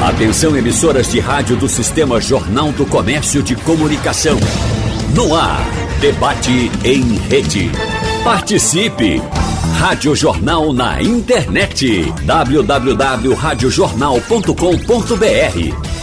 Atenção emissoras de rádio do Sistema Jornal do Comércio de Comunicação. No ar, debate em rede. Participe! Rádio Jornal na internet. www.radiojornal.com.br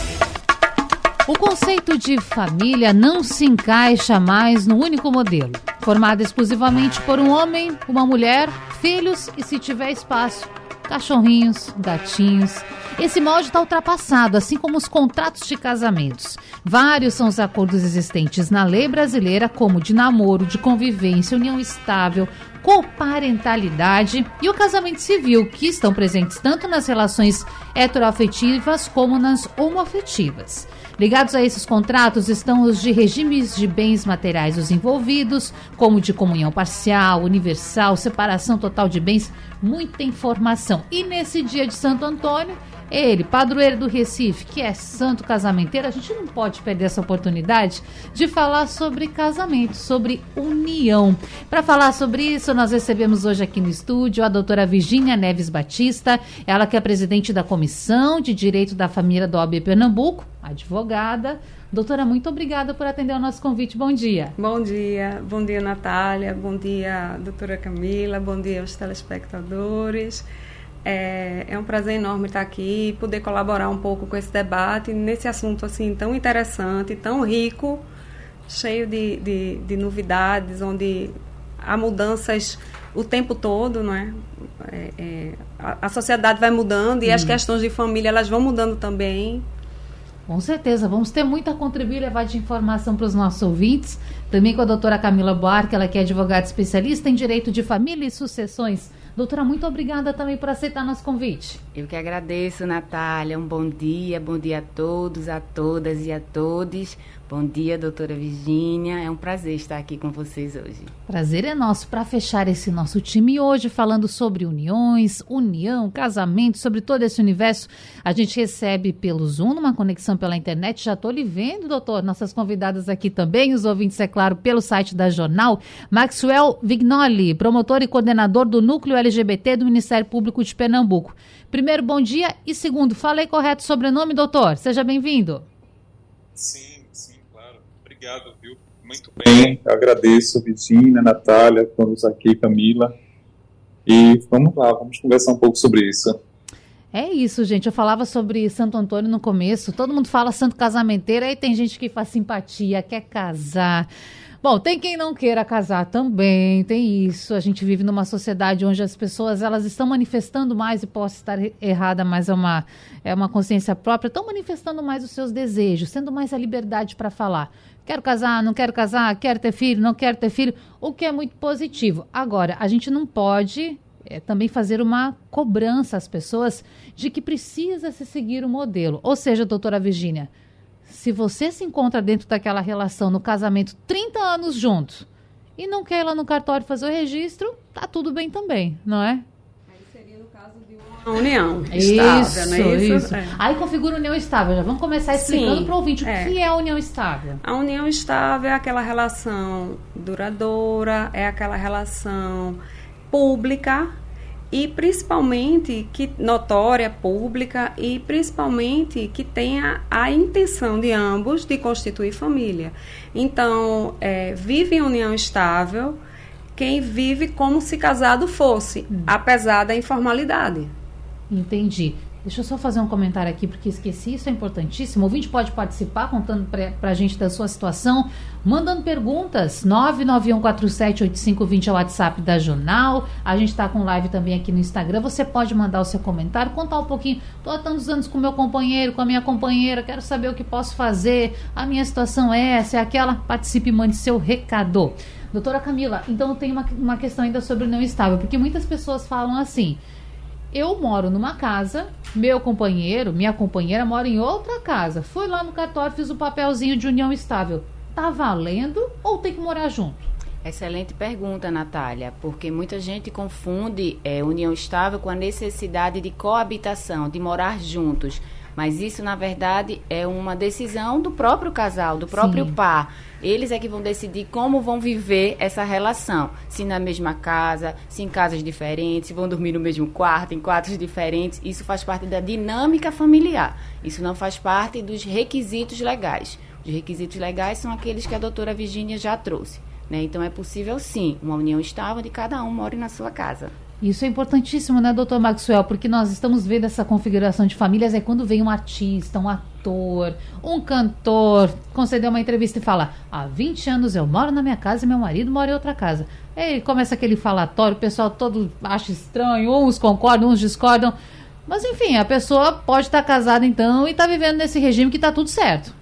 o conceito de família não se encaixa mais no único modelo, formado exclusivamente por um homem, uma mulher, filhos e, se tiver espaço, cachorrinhos, gatinhos. Esse molde está ultrapassado, assim como os contratos de casamentos. Vários são os acordos existentes na lei brasileira, como de namoro, de convivência, união estável, coparentalidade e o casamento civil, que estão presentes tanto nas relações heteroafetivas como nas homoafetivas. Ligados a esses contratos estão os de regimes de bens materiais dos envolvidos, como de comunhão parcial, universal, separação total de bens, muita informação. E nesse dia de Santo Antônio, ele, padroeiro do Recife, que é santo casamenteiro, a gente não pode perder essa oportunidade de falar sobre casamento, sobre união. Para falar sobre isso, nós recebemos hoje aqui no estúdio a doutora Virginia Neves Batista, ela que é presidente da Comissão de Direito da Família do OAB Pernambuco, advogada. Doutora, muito obrigada por atender ao nosso convite. Bom dia. Bom dia. Bom dia, Natália. Bom dia, doutora Camila. Bom dia aos telespectadores. É, é, um prazer enorme estar aqui e poder colaborar um pouco com esse debate nesse assunto assim tão interessante, tão rico, cheio de, de, de novidades, onde há mudanças o tempo todo, não é? é, é a, a, sociedade vai mudando e hum. as questões de família elas vão mudando também. Com certeza, vamos ter muito a contribuir e levar de informação para os nossos ouvintes. Também com a doutora Camila Buarque, ela que é advogada especialista em direito de família e sucessões Doutora, muito obrigada também por aceitar nosso convite. Eu que agradeço, Natália. Um bom dia, bom dia a todos, a todas e a todos. Bom dia, doutora Virgínia. É um prazer estar aqui com vocês hoje. Prazer é nosso para fechar esse nosso time hoje falando sobre uniões, união, casamento, sobre todo esse universo. A gente recebe pelo Zoom, uma conexão pela internet. Já estou lhe vendo, doutor. Nossas convidadas aqui também, os ouvintes, é claro, pelo site da Jornal. Maxwell Vignoli, promotor e coordenador do Núcleo LGBT do Ministério Público de Pernambuco. Primeiro, bom dia. E segundo, falei correto o sobrenome, doutor? Seja bem-vindo. Sim obrigado, viu? Muito bem, agradeço, Virginia, Natália, estamos aqui, Camila. E vamos lá, vamos conversar um pouco sobre isso. É isso, gente. Eu falava sobre Santo Antônio no começo. Todo mundo fala santo casamenteiro, aí tem gente que faz simpatia, quer casar. Bom, tem quem não queira casar também, tem isso. A gente vive numa sociedade onde as pessoas elas estão manifestando mais e posso estar errada, mas é uma é uma consciência própria, estão manifestando mais os seus desejos, sendo mais a liberdade para falar. Quero casar, não quero casar, quero ter filho, não quero ter filho, o que é muito positivo. Agora, a gente não pode é, também fazer uma cobrança às pessoas de que precisa se seguir o modelo. Ou seja, doutora Virgínia, se você se encontra dentro daquela relação no casamento 30 anos juntos e não quer ir lá no cartório fazer o registro, tá tudo bem também, não é? união estável, isso, não é isso? isso. É. Aí configura união estável. Já vamos começar explicando para o ouvinte é. o que é a união estável. A união estável é aquela relação duradoura, é aquela relação pública e principalmente que notória, pública e principalmente que tenha a intenção de ambos de constituir família. Então, é, vive em união estável quem vive como se casado fosse, hum. apesar da informalidade. Entendi. Deixa eu só fazer um comentário aqui, porque esqueci, isso é importantíssimo. O ouvinte pode participar contando para a gente da sua situação, mandando perguntas. 991478520 é o WhatsApp da Jornal. A gente está com live também aqui no Instagram. Você pode mandar o seu comentário, contar um pouquinho. Estou há tantos anos com meu companheiro, com a minha companheira, quero saber o que posso fazer. A minha situação é essa, é aquela. Participe e mande seu recado. Doutora Camila, então tem uma, uma questão ainda sobre não estável, porque muitas pessoas falam assim eu moro numa casa, meu companheiro, minha companheira mora em outra casa. Fui lá no cartório, fiz o papelzinho de união estável. Tá valendo ou tem que morar junto? Excelente pergunta, Natália, porque muita gente confunde é, união estável com a necessidade de coabitação, de morar juntos. Mas isso, na verdade, é uma decisão do próprio casal, do próprio Sim. par. Eles é que vão decidir como vão viver essa relação. Se na mesma casa, se em casas diferentes, se vão dormir no mesmo quarto, em quartos diferentes. Isso faz parte da dinâmica familiar. Isso não faz parte dos requisitos legais. Os requisitos legais são aqueles que a doutora Virginia já trouxe. Né? Então é possível sim uma união estável de cada um more na sua casa. Isso é importantíssimo, né, doutor Maxwell? Porque nós estamos vendo essa configuração de famílias, é quando vem um artista, um ator, um cantor, conceder uma entrevista e fala: há 20 anos eu moro na minha casa e meu marido mora em outra casa. Aí começa aquele falatório, o pessoal todo acha estranho, uns concordam, uns discordam. Mas enfim, a pessoa pode estar casada então e está vivendo nesse regime que está tudo certo.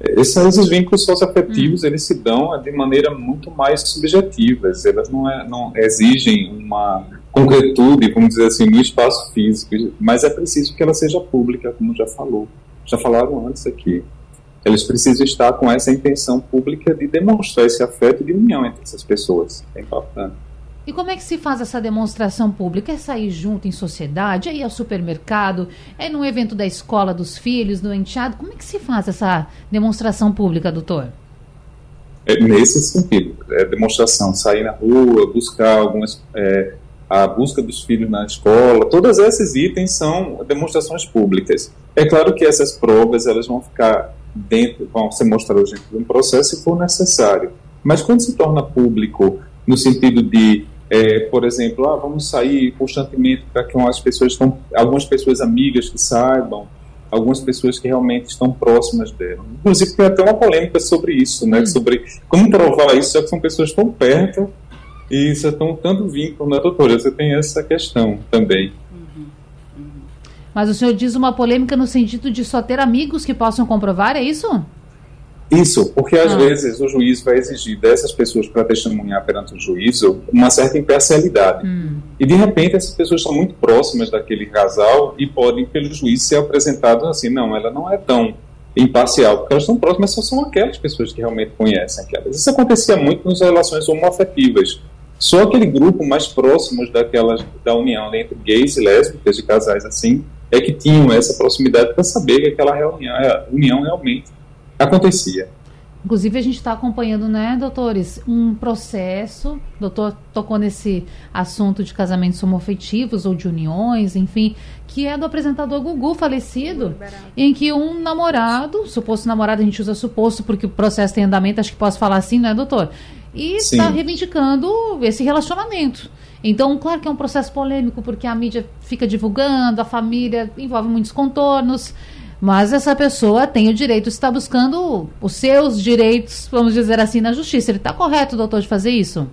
Esses vínculos socioafetivos, hum. eles se dão de maneira muito mais subjetivas, elas não, é, não exigem uma concretude, vamos dizer assim, no espaço físico, mas é preciso que ela seja pública, como já falou, já falaram antes aqui. Eles precisam estar com essa intenção pública de demonstrar esse afeto de união entre essas pessoas, é importante. E como é que se faz essa demonstração pública? É sair junto em sociedade? É ir ao supermercado? É num evento da escola dos filhos, do enteado? Como é que se faz essa demonstração pública, doutor? É nesse sentido, é demonstração, sair na rua, buscar algumas, é, a busca dos filhos na escola, todos esses itens são demonstrações públicas. É claro que essas provas elas vão ficar dentro, vão ser mostradas dentro de um processo se for necessário. Mas quando se torna público no sentido de, é, por exemplo, ah, vamos sair constantemente para que as pessoas estão, algumas pessoas amigas que saibam, algumas pessoas que realmente estão próximas dela. Inclusive tem até uma polêmica sobre isso, né? Hum. Sobre como provar isso, já que são pessoas tão perto e já estão tanto vínculo, né, doutora? Você tem essa questão também. Uhum, uhum. Mas o senhor diz uma polêmica no sentido de só ter amigos que possam comprovar, é isso? Isso, porque às ah. vezes o juiz vai exigir dessas pessoas para testemunhar perante o juízo uma certa imparcialidade. Hum. E de repente essas pessoas são muito próximas daquele casal e podem, pelo juiz, ser apresentadas assim: não, ela não é tão imparcial, porque elas estão próximas, só são aquelas pessoas que realmente conhecem aquelas. Isso acontecia muito nas relações homoafetivas. Só aquele grupo mais próximo daquelas, da união entre gays e lésbicas, de casais assim, é que tinham essa proximidade para saber que aquela reunião, união realmente acontecia. Inclusive, a gente está acompanhando, né, doutores, um processo. O doutor tocou nesse assunto de casamentos homofetivos ou de uniões, enfim, que é do apresentador Gugu, falecido, em que um namorado, suposto namorado, a gente usa suposto porque o processo tem andamento, acho que posso falar assim, né, doutor? E está reivindicando esse relacionamento. Então, claro que é um processo polêmico, porque a mídia fica divulgando, a família envolve muitos contornos. Mas essa pessoa tem o direito de estar buscando os seus direitos, vamos dizer assim, na justiça. Ele está correto, doutor, de fazer isso?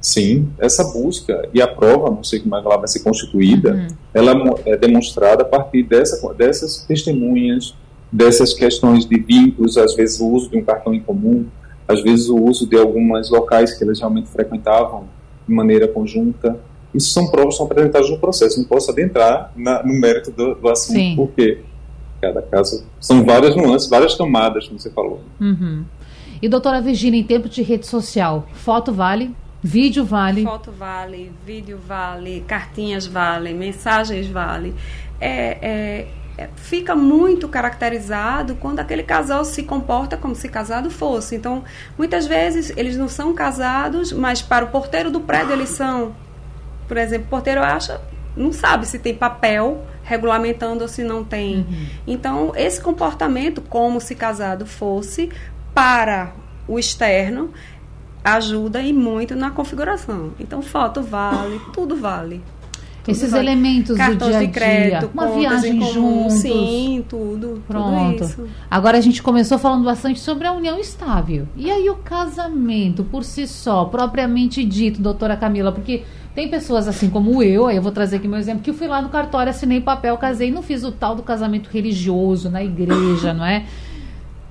Sim, essa busca e a prova, não sei como é ela vai ser constituída, uhum. ela é demonstrada a partir dessa, dessas testemunhas, dessas questões de vínculos, às vezes o uso de um cartão em comum, às vezes o uso de alguns locais que eles realmente frequentavam de maneira conjunta. Isso são provas que são apresentadas no processo. Não posso adentrar na, no mérito do, do assunto, Sim. porque cada caso. São várias nuances, várias camadas, como você falou. Uhum. E doutora Virginia, em tempo de rede social, foto vale? Vídeo vale? Foto vale, vídeo vale, cartinhas vale, mensagens vale. É, é, é, fica muito caracterizado quando aquele casal se comporta como se casado fosse. Então, muitas vezes eles não são casados, mas para o porteiro do prédio eles são. Por exemplo, o porteiro acha, não sabe se tem papel regulamentando ou se não tem. Uhum. Então, esse comportamento, como se casado fosse, para o externo, ajuda e muito na configuração. Então, foto vale, tudo vale. Tudo Esses vale. elementos Cartões do dia a dia, de crédito, uma viagem juntos. Sim, tudo. Pronto. Tudo Agora a gente começou falando bastante sobre a união estável. E aí o casamento por si só, propriamente dito, doutora Camila, porque tem pessoas assim como eu, aí eu vou trazer aqui meu exemplo, que eu fui lá no cartório, assinei papel, casei, não fiz o tal do casamento religioso na igreja, não é?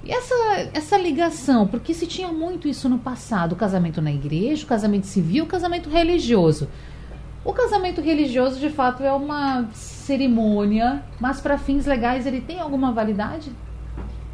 E essa, essa ligação, porque se tinha muito isso no passado, o casamento na igreja, o casamento civil, o casamento religioso. O casamento religioso, de fato, é uma cerimônia, mas para fins legais ele tem alguma validade?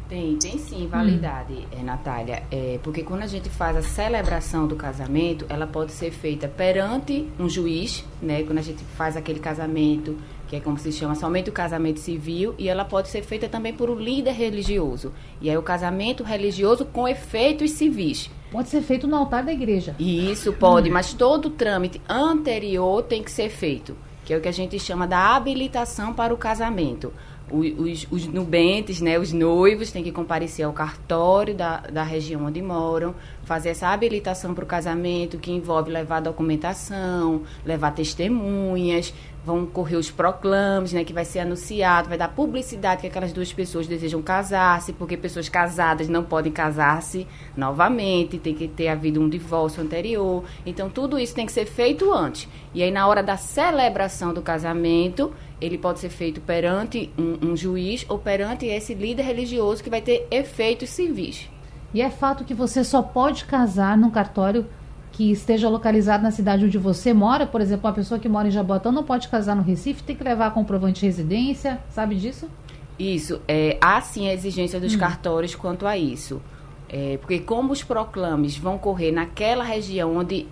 Tem, tem sim validade, hum. é, Natália. É, porque quando a gente faz a celebração do casamento, ela pode ser feita perante um juiz, né? Quando a gente faz aquele casamento que é como se chama somente o casamento civil, e ela pode ser feita também por um líder religioso. E é o casamento religioso com efeitos civis. Pode ser feito no altar da igreja. Isso pode, mas todo o trâmite anterior tem que ser feito, que é o que a gente chama da habilitação para o casamento. Os, os, nubentes, né, os noivos, têm que comparecer ao cartório da, da região onde moram, fazer essa habilitação para o casamento, que envolve levar documentação, levar testemunhas, vão correr os proclames, né, que vai ser anunciado, vai dar publicidade que aquelas duas pessoas desejam casar-se, porque pessoas casadas não podem casar-se novamente, tem que ter havido um divórcio anterior. Então, tudo isso tem que ser feito antes. E aí, na hora da celebração do casamento, ele pode ser feito perante um, um juiz ou perante esse líder religioso que vai ter efeitos civis. E é fato que você só pode casar num cartório que esteja localizado na cidade onde você mora, por exemplo, uma pessoa que mora em Jabotão não pode casar no Recife, tem que levar comprovante de residência, sabe disso? Isso, é, há sim a exigência dos hum. cartórios quanto a isso. É, porque como os proclames vão correr naquela região onde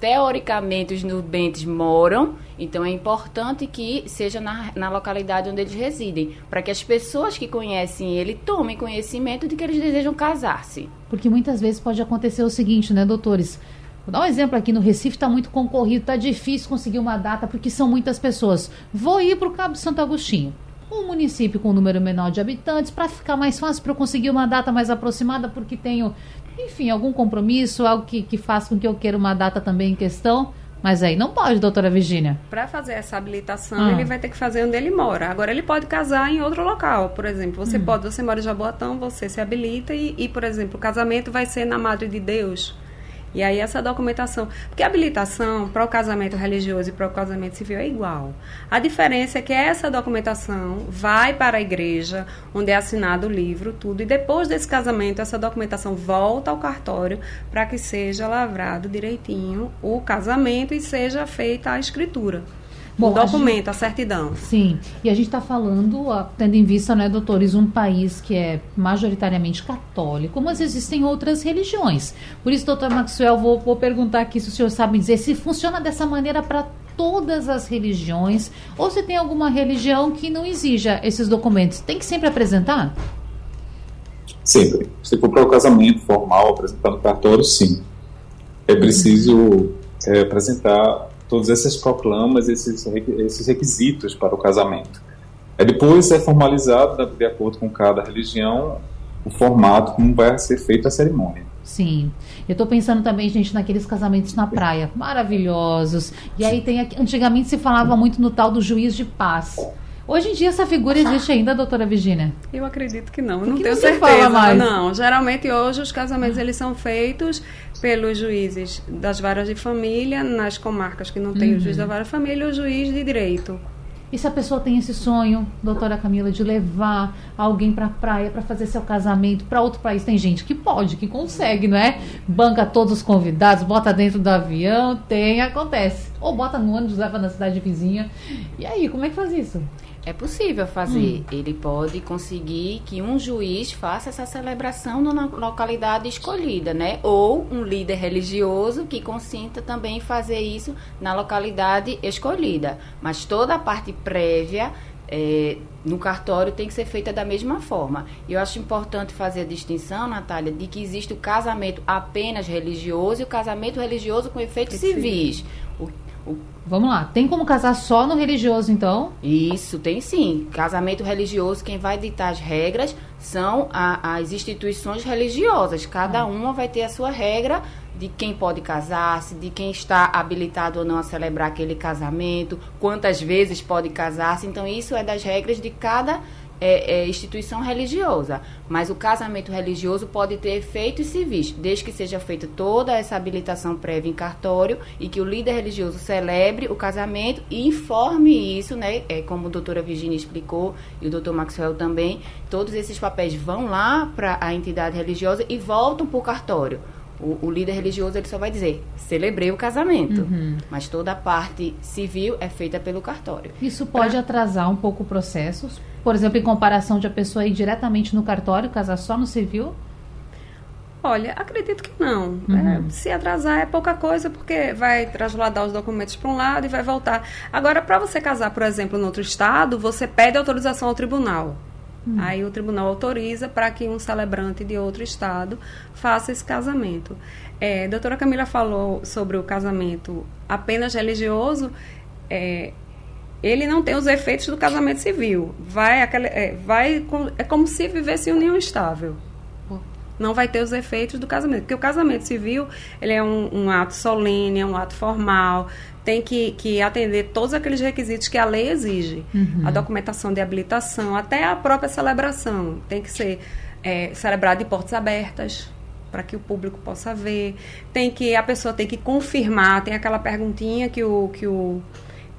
teoricamente os nubentes moram, então é importante que seja na, na localidade onde eles residem, para que as pessoas que conhecem ele tomem conhecimento de que eles desejam casar-se. Porque muitas vezes pode acontecer o seguinte, né, doutores? Vou dar um exemplo aqui no Recife, está muito concorrido, está difícil conseguir uma data porque são muitas pessoas. Vou ir para o Cabo Santo Agostinho, um município com um número menor de habitantes, para ficar mais fácil para eu conseguir uma data mais aproximada, porque tenho enfim, algum compromisso, algo que, que faça com que eu queira uma data também em questão. Mas aí não pode, doutora Virginia. Para fazer essa habilitação, ah. ele vai ter que fazer onde ele mora. Agora, ele pode casar em outro local. Por exemplo, você hum. pode, você mora em Jaboatão, você se habilita e, e, por exemplo, o casamento vai ser na Madre de Deus e aí essa documentação, porque habilitação para o casamento religioso e para o casamento civil é igual. A diferença é que essa documentação vai para a igreja, onde é assinado o livro, tudo, e depois desse casamento essa documentação volta ao cartório para que seja lavrado direitinho o casamento e seja feita a escritura. Bom, o documento, a, gente, a, certidão. Sim, e a gente está falando, tendo em vista, né, doutores, um país que é majoritariamente católico, mas existem outras religiões. Por isso, doutor Maxwell, vou, vou perguntar aqui se o senhor sabe dizer se funciona dessa maneira para todas as religiões ou se tem alguma religião que não exija esses documentos. Tem que sempre apresentar? Sempre. Se for para o casamento formal, apresentar no cartório, sim. É preciso é, apresentar todos esses proclamas, esses, esses requisitos para o casamento. É, depois é formalizado, de acordo com cada religião, o formato como vai ser feita a cerimônia. Sim. Eu estou pensando também, gente, naqueles casamentos na praia, maravilhosos. E aí tem antigamente se falava muito no tal do juiz de paz. Hoje em dia essa figura existe ainda, doutora Virginia? Eu acredito que não, não tenho certeza. Fala mais? Não, geralmente hoje os casamentos eles são feitos pelos juízes das varas de família, nas comarcas que não tem uhum. o juiz da vara de família, o juiz de direito. E se a pessoa tem esse sonho, doutora Camila, de levar alguém para a praia para fazer seu casamento para outro país? Tem gente que pode, que consegue, não é? Banca todos os convidados, bota dentro do avião, tem, acontece. Ou bota no ônibus, leva na cidade vizinha. E aí, como é que faz isso? É possível fazer. Hum. Ele pode conseguir que um juiz faça essa celebração na localidade escolhida, né? Ou um líder religioso que consinta também fazer isso na localidade escolhida. Mas toda a parte prévia é, no cartório tem que ser feita da mesma forma. E eu acho importante fazer a distinção, Natália, de que existe o casamento apenas religioso e o casamento religioso com efeitos civis. O, Vamos lá, tem como casar só no religioso, então? Isso, tem sim. Casamento religioso, quem vai ditar as regras são a, as instituições religiosas. Cada ah. uma vai ter a sua regra de quem pode casar-se, de quem está habilitado ou não a celebrar aquele casamento, quantas vezes pode casar-se. Então, isso é das regras de cada é, é, instituição religiosa, mas o casamento religioso pode ter efeitos civis, desde que seja feita toda essa habilitação prévia em cartório e que o líder religioso celebre o casamento e informe isso, né? É, como a doutora Virginia explicou e o doutor Maxwell também, todos esses papéis vão lá para a entidade religiosa e voltam para o cartório. O, o, líder religioso ele só vai dizer celebrei o casamento, uhum. mas toda a parte civil é feita pelo cartório. Isso pode pra... atrasar um pouco o processo, por exemplo, em comparação de a pessoa ir diretamente no cartório casar só no civil? Olha, acredito que não. Uhum. É, se atrasar é pouca coisa, porque vai trasladar os documentos para um lado e vai voltar. Agora, para você casar, por exemplo, em outro estado, você pede autorização ao tribunal. Uhum. Aí o tribunal autoriza para que um celebrante de outro estado faça esse casamento. É, a doutora Camila falou sobre o casamento apenas religioso. É, ele não tem os efeitos do casamento civil. Vai, aquele, é, vai é como se vivesse em união estável não vai ter os efeitos do casamento. Porque o casamento civil, ele é um, um ato solene, é um ato formal, tem que, que atender todos aqueles requisitos que a lei exige. Uhum. A documentação de habilitação, até a própria celebração. Tem que ser é, celebrada de portas abertas, para que o público possa ver. Tem que a pessoa tem que confirmar, tem aquela perguntinha que o que o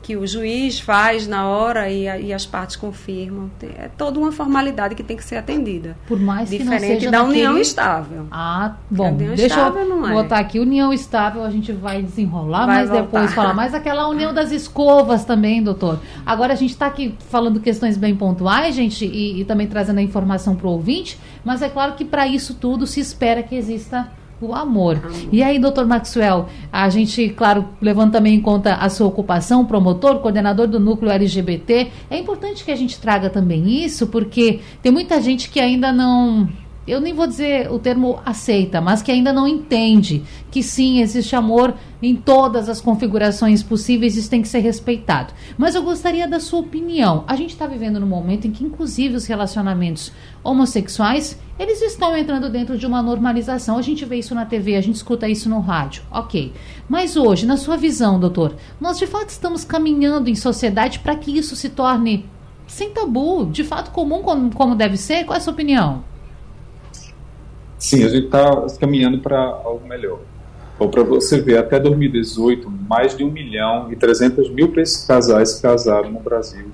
que o juiz faz na hora e, a, e, as partes confirmam. É toda uma formalidade que tem que ser atendida. Por mais que Diferente não seja da naquele... união estável. Ah, bom. União deixa estável eu não é. botar aqui união estável, a gente vai desenrolar, vai mas voltar. depois falar. Mas aquela união das escovas também, doutor. Agora a gente está aqui falando questões bem pontuais, gente, e, e também trazendo a informação para o ouvinte, mas é claro que para isso tudo se espera que exista o amor. E aí, doutor Maxwell, a gente, claro, levando também em conta a sua ocupação, promotor, coordenador do núcleo LGBT, é importante que a gente traga também isso, porque tem muita gente que ainda não eu nem vou dizer o termo aceita, mas que ainda não entende que sim, existe amor em todas as configurações possíveis, isso tem que ser respeitado. Mas eu gostaria da sua opinião. A gente está vivendo num momento em que, inclusive, os relacionamentos homossexuais, eles estão entrando dentro de uma normalização. A gente vê isso na TV, a gente escuta isso no rádio. Ok. Mas hoje, na sua visão, doutor, nós de fato estamos caminhando em sociedade para que isso se torne sem tabu, de fato comum como, como deve ser? Qual é a sua opinião? Sim, a gente está caminhando para algo melhor. Ou para você ver, até 2018, mais de 1 milhão e 300 mil casais se casaram no Brasil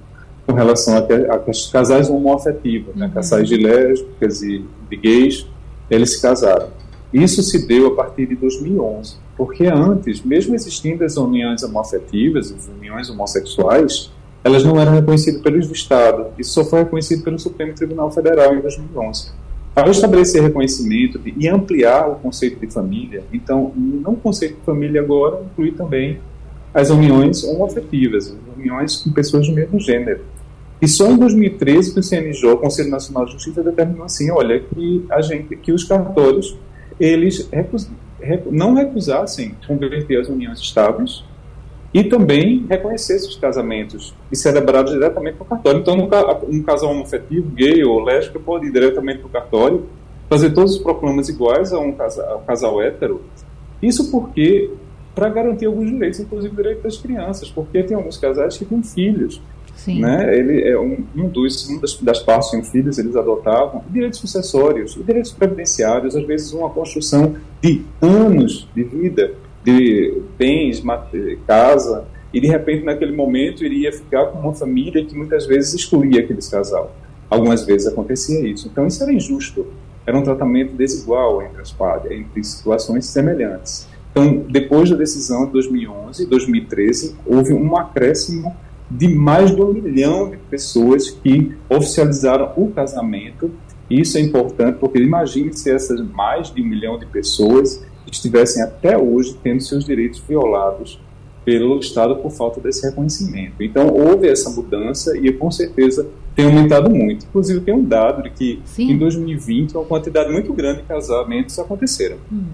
com relação a, a, a casais homoafetivos, né? uhum. casais de lésbicas e de gays, eles se casaram. Isso se deu a partir de 2011, porque antes, mesmo existindo as uniões homoafetivas, as uniões homossexuais, elas não eram reconhecidas pelos do Estado. Isso só foi reconhecido pelo Supremo Tribunal Federal em 2011. Ao estabelecer reconhecimento e ampliar o conceito de família, então, não o conceito de família agora inclui também as uniões homoafetivas, uniões com pessoas do mesmo gênero. E só em 2013 que o CNJ, o Conselho Nacional de Justiça, determinou assim, olha, que a gente, que os cartórios, eles recus, não recusassem converter as uniões estáveis e também reconhecer esses casamentos e celebrados diretamente no cartório. Então, um casal homoafetivo, gay ou lésbico, pode ir diretamente para o cartório, fazer todos os proclamas iguais a um casal, a um casal hétero. Isso porque, para garantir alguns direitos, inclusive o direito das crianças, porque tem alguns casais que têm filhos. Sim. Né? Ele é um, um dos um das, das partes tinham filhos, eles adotavam direitos sucessórios, direitos previdenciários, às vezes uma construção de anos de vida de bens, casa, e de repente naquele momento iria ficar com uma família que muitas vezes excluía aquele casal. Algumas vezes acontecia isso. Então isso era injusto. Era um tratamento desigual entre as partes, entre situações semelhantes. Então, depois da decisão de 2011 e 2013, houve um acréscimo de mais de um milhão de pessoas que oficializaram o casamento. Isso é importante porque imagine se essas mais de um milhão de pessoas estivessem até hoje tendo seus direitos violados pelo Estado por falta desse reconhecimento. Então, houve essa mudança e com certeza tem aumentado muito. Inclusive, tem um dado de que Sim. em 2020 uma quantidade muito grande de casamentos aconteceram. Hum.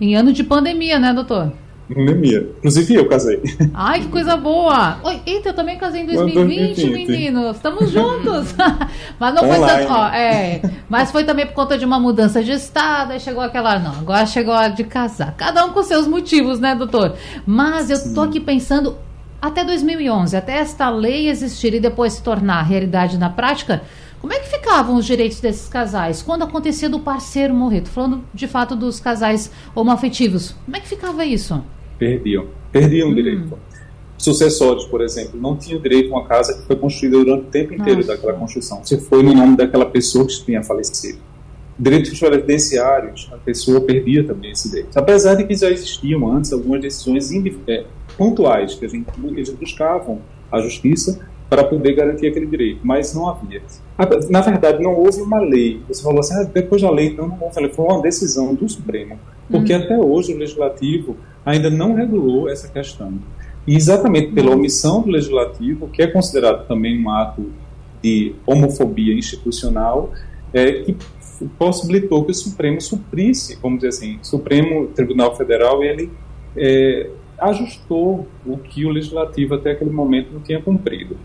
Em ano de pandemia, né, doutor? Pandemia. Inclusive eu casei. Ai, que coisa boa! Oi, eita, eu também casei em 2020, 2020. meninos. Estamos juntos. mas não Online. foi tanto. Ó, é, mas foi também por conta de uma mudança de estado. Aí chegou aquela. Não, agora chegou a hora de casar. Cada um com seus motivos, né, doutor? Mas eu Sim. tô aqui pensando. Até 2011, até esta lei existir e depois se tornar realidade na prática, como é que ficavam os direitos desses casais quando acontecia do parceiro morrer? Tô falando de fato dos casais homoafetivos. Como é que ficava isso? Perdiam. Perdiam hum. direito. Sucessórios, por exemplo, não tinham direito a uma casa que foi construída durante o tempo inteiro Nossa. daquela construção. Você foi no nome daquela pessoa que tinha falecido. Direitos previdenciários, a pessoa perdia também esse direito. Apesar de que já existiam antes algumas decisões é, pontuais que a gente, eles buscavam a justiça para poder garantir aquele direito, mas não havia. Na verdade, não houve uma lei. Você falou assim, ah, depois da lei, então não houve. Foi uma decisão do Supremo, porque uhum. até hoje o Legislativo ainda não regulou essa questão. E exatamente pela omissão do Legislativo, que é considerado também um ato de homofobia institucional, é, que possibilitou que o Supremo suprisse, vamos dizer assim, o Supremo Tribunal Federal, ele é, ajustou o que o Legislativo até aquele momento não tinha cumprido.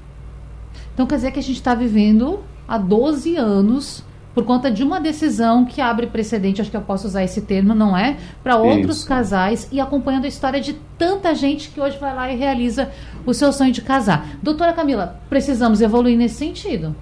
Então quer dizer que a gente está vivendo há 12 anos por conta de uma decisão que abre precedente, acho que eu posso usar esse termo, não é? Para outros Isso. casais e acompanhando a história de tanta gente que hoje vai lá e realiza o seu sonho de casar. Doutora Camila, precisamos evoluir nesse sentido.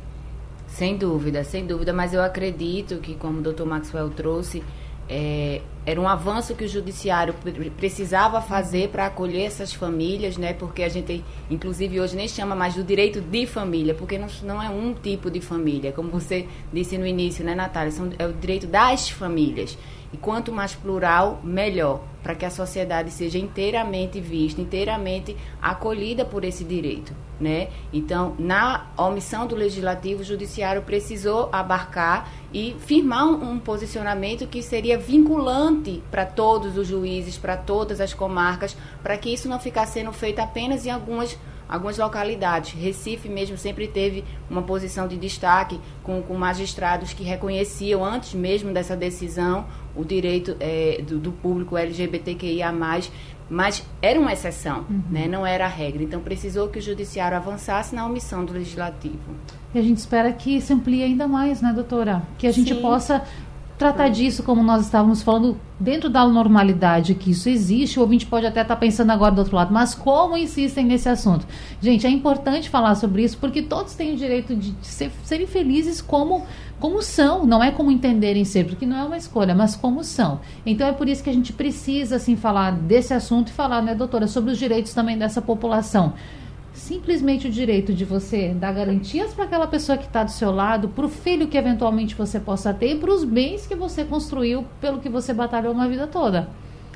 Sem dúvida, sem dúvida, mas eu acredito que, como o doutor Maxwell trouxe, é, era um avanço que o judiciário precisava fazer para acolher essas famílias, né? Porque a gente, inclusive, hoje nem chama mais do direito de família, porque não, não é um tipo de família, como você disse no início, né, Natália? São, é o direito das famílias. E quanto mais plural, melhor, para que a sociedade seja inteiramente vista, inteiramente acolhida por esse direito, né? Então, na omissão do legislativo, o judiciário precisou abarcar e firmar um, um posicionamento que seria vinculante para todos os juízes, para todas as comarcas, para que isso não ficasse sendo feito apenas em algumas algumas localidades. Recife mesmo sempre teve uma posição de destaque com, com magistrados que reconheciam, antes mesmo dessa decisão, o direito é, do, do, público LGBTQIA+, mas era uma exceção, uhum. né? não era a regra. Então precisou que o judiciário avançasse na omissão do legislativo. E a gente espera que se amplie ainda mais, né, doutora? Que a gente Sim. possa tratar disso, como nós estávamos falando, dentro da normalidade que isso existe, o ouvinte pode até estar pensando agora do outro lado, mas como insistem nesse assunto? Gente, é importante falar sobre isso, porque todos têm o direito de ser, serem felizes como, como são, não é como entenderem ser, porque não é uma escolha, mas como são. Então é por isso que a gente precisa, assim, falar desse assunto e falar, né, doutora, sobre os direitos também dessa população simplesmente o direito de você dar garantias para aquela pessoa que está do seu lado, para o filho que eventualmente você possa ter e para os bens que você construiu pelo que você batalhou uma vida toda.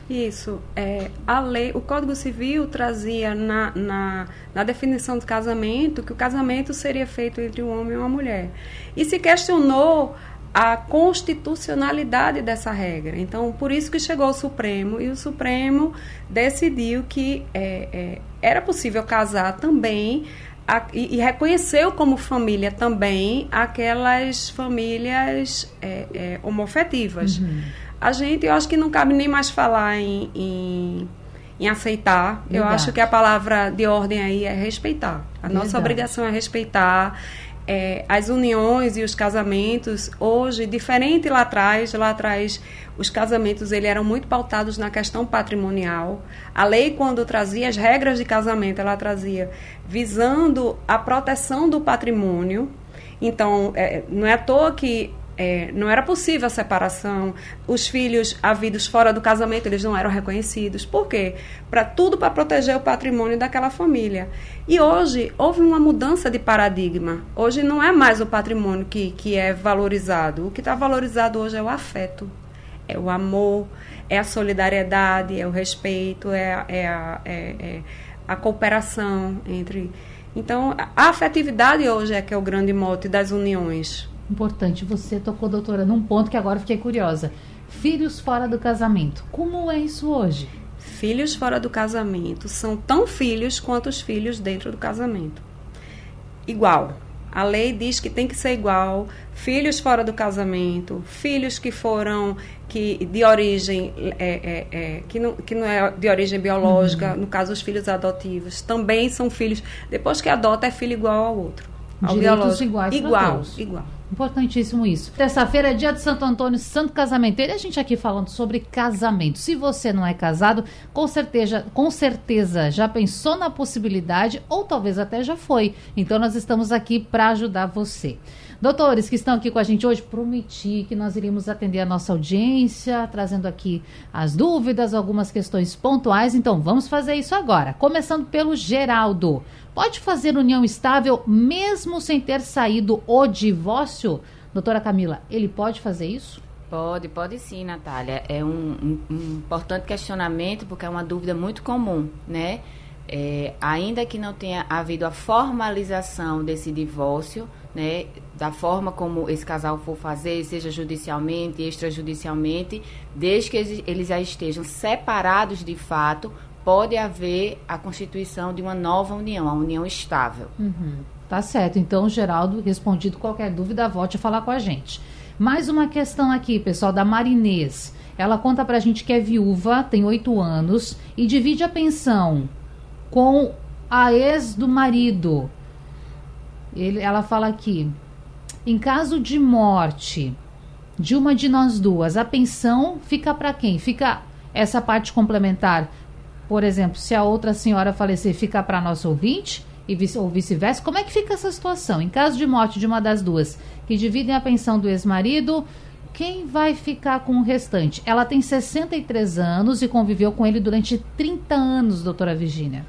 Isso. É, a lei, o Código Civil trazia na, na, na, definição do casamento que o casamento seria feito entre um homem e uma mulher. E se questionou a constitucionalidade dessa regra. Então, por isso que chegou o Supremo e o Supremo decidiu que é, é, era possível casar também a, e, e, reconheceu como família também aquelas famílias é, é homofetivas. Uhum. A gente, eu acho que não cabe nem mais falar em, em, em aceitar. Verdade. Eu acho que a palavra de ordem aí é respeitar. A Verdade. nossa obrigação é respeitar é, as uniões e os casamentos hoje diferente lá atrás lá atrás os casamentos ele eram muito pautados na questão patrimonial a lei quando trazia as regras de casamento ela trazia visando a proteção do patrimônio então é, não é à toa que é, não era possível a separação. Os filhos havidos fora do casamento, eles não eram reconhecidos. Por quê? Para tudo para proteger o patrimônio daquela família. E hoje houve uma mudança de paradigma. Hoje não é mais o patrimônio que, que é valorizado. O que está valorizado hoje é o afeto, é o amor, é a solidariedade, é o respeito, é, é, a, é, é a cooperação entre. Então, a afetividade hoje é que é o grande mote das uniões importante. Você tocou, doutora, num ponto que agora fiquei curiosa. Filhos fora do casamento. Como é isso hoje? Filhos fora do casamento são tão filhos quanto os filhos dentro do casamento. Igual. A lei diz que tem que ser igual. Filhos fora do casamento, filhos que foram que de origem é, é, é, que, não, que não é de origem biológica, uhum. no caso os filhos adotivos, também são filhos. Depois que adota é filho igual ao outro. Direitos iguais igual, igual. Importantíssimo isso. Terça-feira é dia de Santo Antônio, Santo Casamento. E a gente aqui falando sobre casamento. Se você não é casado, com certeza, com certeza já pensou na possibilidade ou talvez até já foi. Então nós estamos aqui para ajudar você. Doutores que estão aqui com a gente hoje, prometi que nós iríamos atender a nossa audiência, trazendo aqui as dúvidas, algumas questões pontuais. Então, vamos fazer isso agora. Começando pelo Geraldo. Pode fazer união estável mesmo sem ter saído o divórcio? Doutora Camila, ele pode fazer isso? Pode, pode sim, Natália. É um, um, um importante questionamento, porque é uma dúvida muito comum, né? É, ainda que não tenha havido a formalização desse divórcio, né, da forma como esse casal for fazer, seja judicialmente, extrajudicialmente, desde que eles já estejam separados de fato, pode haver a constituição de uma nova união, a união estável. Uhum. Tá certo. Então, Geraldo, respondido qualquer dúvida, volte a falar com a gente. Mais uma questão aqui, pessoal, da Marinês. Ela conta pra gente que é viúva, tem oito anos e divide a pensão com a ex do marido. Ele, ela fala aqui: em caso de morte de uma de nós duas, a pensão fica para quem? Fica essa parte complementar. Por exemplo, se a outra senhora falecer, fica para nosso ouvinte? e vice, ou vice-versa. Como é que fica essa situação? Em caso de morte de uma das duas que dividem a pensão do ex-marido, quem vai ficar com o restante? Ela tem 63 anos e conviveu com ele durante 30 anos, doutora Virginia.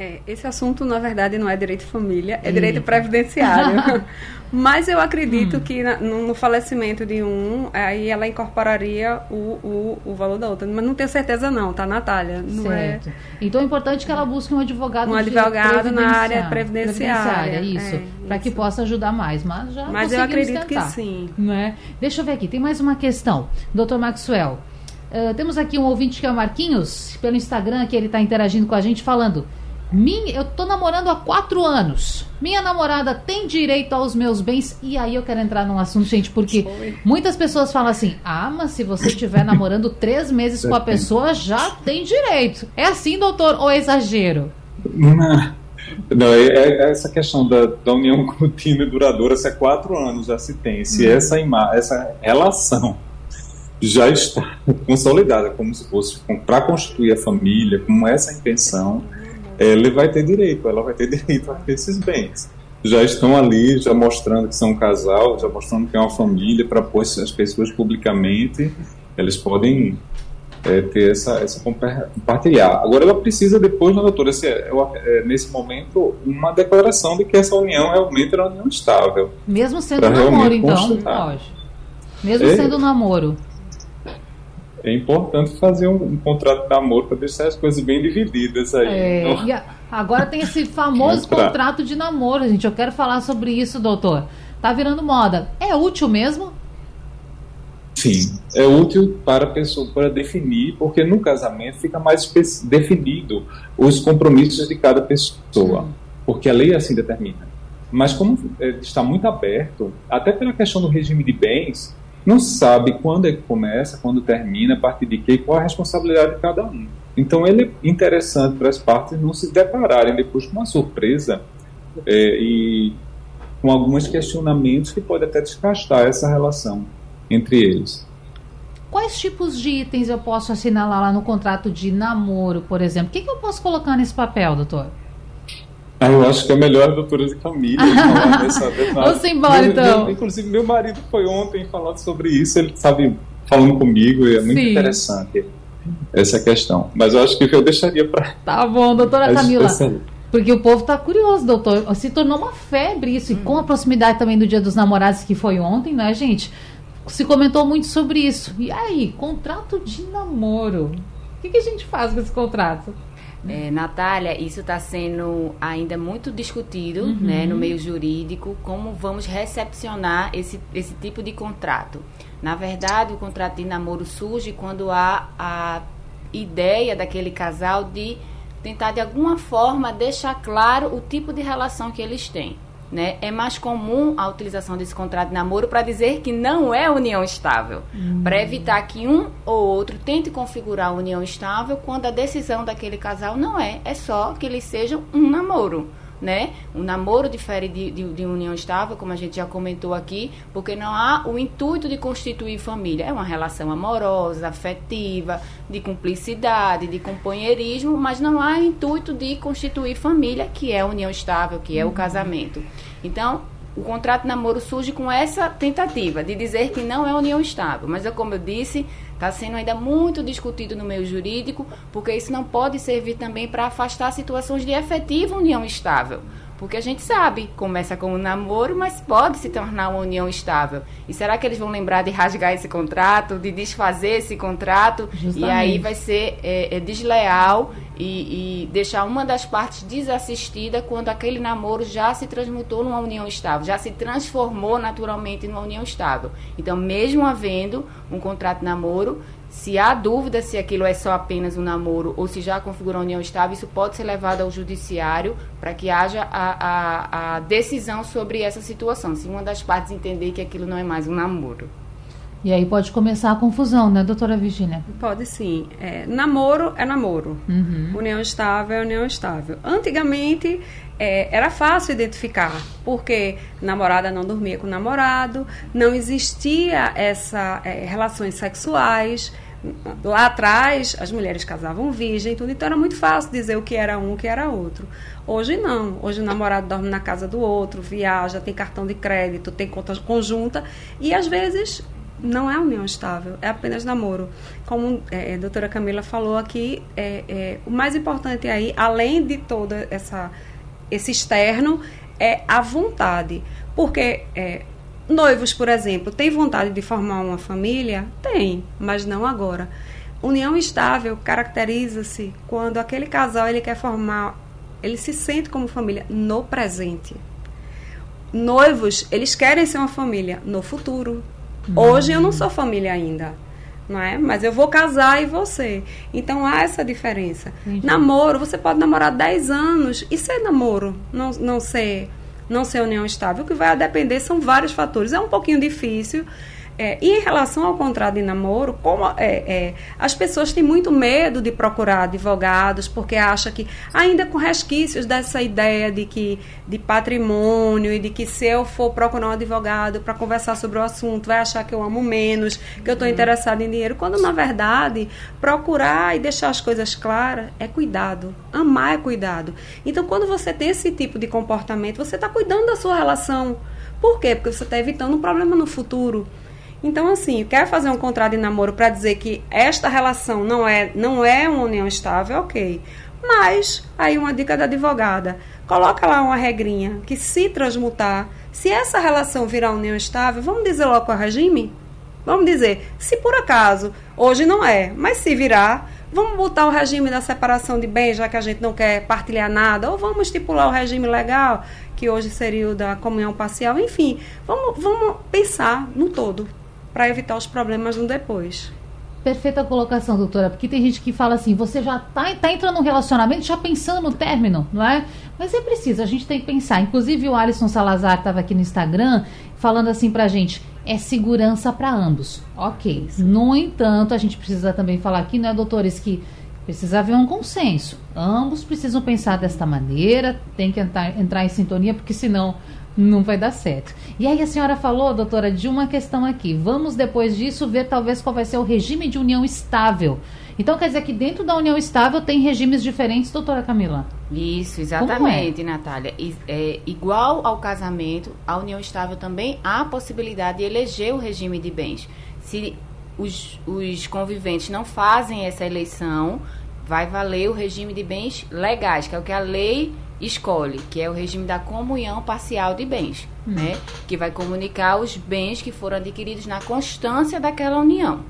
É, esse assunto, na verdade, não é direito de família, é direito previdenciário. Mas eu acredito hum. que na, no, falecimento de um, aí ela incorporaria o, o, o, valor da outra. Mas não tenho certeza não, tá, Natália? Não é certo. É... Então é importante que ela busque um advogado Um advogado na área previdenciária. isso. É, para que possa ajudar mais. Mas já Mas eu acredito tentar, que sim. Né? Deixa eu ver aqui, tem mais uma questão. Doutor Maxwell, uh, temos aqui um ouvinte que é o Marquinhos, pelo Instagram, que ele está interagindo com a gente, falando... Minha, eu tô namorando há quatro anos. Minha namorada tem direito aos meus bens. E aí eu quero entrar num assunto, gente, porque muitas pessoas falam assim: ah, mas se você estiver namorando três meses com a pessoa, já tem direito. É assim, doutor, ou é exagero? Não. Não, é, é essa questão da, da, união contínua e duradoura, se é quatro anos já se tem, se hum. essa, essa relação já está consolidada, como se fosse para constituir a família, com essa intenção, ele vai ter direito, ela vai ter direito a esses bens. Já estão ali, já mostrando que são um casal, já mostrando que é uma família, para pôr as pessoas publicamente, eles podem é, ter essa, essa compartilhar. Agora ela precisa depois, né, doutora, esse, é, é, nesse momento, uma declaração de que essa união realmente era uma união estável. Mesmo sendo namoro, então, lógico. Mesmo é, sendo namoro é importante fazer um, um contrato de namoro para deixar as coisas bem divididas aí. É, então... agora tem esse famoso contrato de namoro, gente. Eu quero falar sobre isso, doutor. Tá virando moda. É útil mesmo? Sim, é útil para a pessoa para definir, porque no casamento fica mais definido os compromissos de cada pessoa, hum. porque a lei assim determina. Mas como é, está muito aberto, até pela questão do regime de bens, não sabe quando é que começa, quando termina, a partir de quê, qual a responsabilidade de cada um. Então ele é interessante para as partes não se depararem depois com uma surpresa é, e com alguns questionamentos que podem até desgastar essa relação entre eles. Quais tipos de itens eu posso assinalar lá no contrato de namoro, por exemplo? O que, que eu posso colocar nesse papel, doutor? Ah, eu acho que é melhor a doutora de Camila falar dessa Vamos embora, meu, então. Meu, inclusive, meu marido foi ontem falando sobre isso, ele sabe, falando comigo, e é muito Sim. interessante essa questão. Mas eu acho que eu deixaria para. Tá bom, doutora Camila. Porque o povo está curioso, doutor. Se tornou uma febre isso, hum. e com a proximidade também do Dia dos Namorados, que foi ontem, né, gente? Se comentou muito sobre isso. E aí, contrato de namoro. O que, que a gente faz com esse contrato? É, Natália, isso está sendo ainda muito discutido uhum. né, no meio jurídico, como vamos recepcionar esse, esse tipo de contrato. Na verdade, o contrato de namoro surge quando há a ideia daquele casal de tentar, de alguma forma, deixar claro o tipo de relação que eles têm. Né? É mais comum a utilização desse contrato de namoro para dizer que não é união estável, hum. para evitar que um ou outro tente configurar a união estável quando a decisão daquele casal não é, é só que eles sejam um namoro né? O namoro difere de, de, de, união estável, como a gente já comentou aqui, porque não há o intuito de constituir família. É uma relação amorosa, afetiva, de cumplicidade, de companheirismo, mas não há intuito de constituir família, que é a união estável, que é o casamento. Então, o contrato de namoro surge com essa tentativa de dizer que não é união estável. Mas, é como eu disse, está sendo ainda muito discutido no meio jurídico, porque isso não pode servir também para afastar situações de efetiva união estável. Porque a gente sabe, começa como um namoro, mas pode se tornar uma união estável. E será que eles vão lembrar de rasgar esse contrato, de desfazer esse contrato? Justamente. E aí vai ser é, é desleal e, e, deixar uma das partes desassistida quando aquele namoro já se transmutou numa união estável, já se transformou naturalmente numa união estável. Então, mesmo havendo um contrato de namoro, se há dúvida se aquilo é só apenas um namoro ou se já configura união estável, isso pode ser levado ao judiciário para que haja a, a, a, decisão sobre essa situação. Se uma das partes entender que aquilo não é mais um namoro. E aí pode começar a confusão, né, doutora Virginia? Pode sim. É, namoro é namoro. Uhum. União estável é união estável. Antigamente é, era fácil identificar, porque namorada não dormia com o namorado, não existia essa é, relações sexuais. Lá atrás, as mulheres casavam virgem, tudo, então era muito fácil dizer o que era um, o que era outro. Hoje não. Hoje o namorado dorme na casa do outro, viaja, tem cartão de crédito, tem conta conjunta e às vezes não é união estável, é apenas namoro. Como é, a doutora Camila falou aqui, é, é, o mais importante aí, além de toda essa esse externo, é a vontade. Porque é, noivos, por exemplo, têm vontade de formar uma família? Tem, mas não agora. União estável caracteriza-se quando aquele casal ele quer formar, ele se sente como família no presente. Noivos, eles querem ser uma família no futuro, Hoje eu não sou família ainda. Não é? Mas eu vou casar e você. Então há essa diferença. Entendi. Namoro, você pode namorar 10 anos e ser namoro, não, não ser não ser união estável. O que vai depender são vários fatores. É um pouquinho difícil é, e em relação ao contrato de namoro, como é, é, as pessoas têm muito medo de procurar advogados porque acham que ainda com resquícios dessa ideia de que de patrimônio e de que se eu for procurar um advogado para conversar sobre o assunto vai achar que eu amo menos, que eu estou uhum. interessado em dinheiro, quando na verdade procurar e deixar as coisas claras é cuidado, amar é cuidado. Então quando você tem esse tipo de comportamento você está cuidando da sua relação. Por quê? Porque você está evitando um problema no futuro. Então, assim, quer fazer um contrato de namoro para dizer que esta relação não é, não é uma união estável, ok. Mas, aí uma dica da advogada, coloca lá uma regrinha que se transmutar, se essa relação virar união estável, vamos dizer logo o regime? Vamos dizer, se por acaso, hoje não é, mas se virar, vamos botar o regime da separação de bens, já que a gente não quer partilhar nada, ou vamos estipular o regime legal, que hoje seria o da comunhão parcial, enfim, vamos, vamos pensar no todo para evitar os problemas no depois. Perfeita colocação, doutora, porque tem gente que fala assim, você já está tá entrando num relacionamento já pensando no término, não é? Mas é preciso, a gente tem que pensar. Inclusive o Alisson Salazar estava aqui no Instagram falando assim pra gente, é segurança para ambos. Ok. No entanto, a gente precisa também falar aqui, né, doutores, que precisa haver um consenso. Ambos precisam pensar desta maneira, tem que entrar, entrar em sintonia, porque senão não vai dar certo. E aí a senhora falou, doutora, de uma questão aqui. Vamos depois disso ver talvez qual vai ser o regime de união estável. Então quer dizer que dentro da união estável tem regimes diferentes, doutora Camila? Isso, exatamente, é? Natália. É, igual ao casamento, a união estável também há a possibilidade de eleger o regime de bens. Se os, os conviventes não fazem essa eleição, vai valer o regime de bens legais, que é o que a lei escolhe, que é o regime da comunhão parcial de bens, hum. né? Que vai comunicar os bens que foram adquiridos na constância daquela união.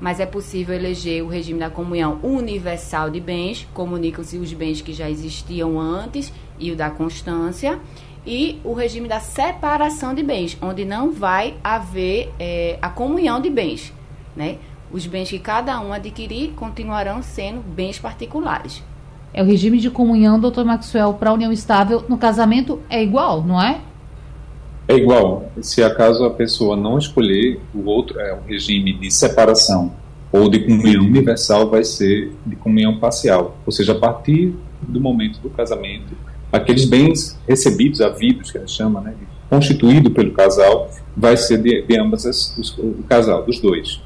Mas é possível eleger o regime da comunhão universal de bens, comunicam-se os bens que já existiam antes e o da constância, e o regime da separação de bens, onde não vai haver é, a comunhão de bens, né? Os bens que cada um adquirir continuarão sendo bens particulares. É o regime de comunhão, doutor Maxwell, para união estável no casamento é igual, não é? É igual. Se acaso a pessoa não escolher o outro, é o regime de separação ou de comunhão universal, vai ser de comunhão parcial. Ou seja, a partir do momento do casamento, aqueles bens recebidos, havidos, que a gente chama, né, constituído pelo casal, vai ser de, de ambas as, os, o casal, dos dois.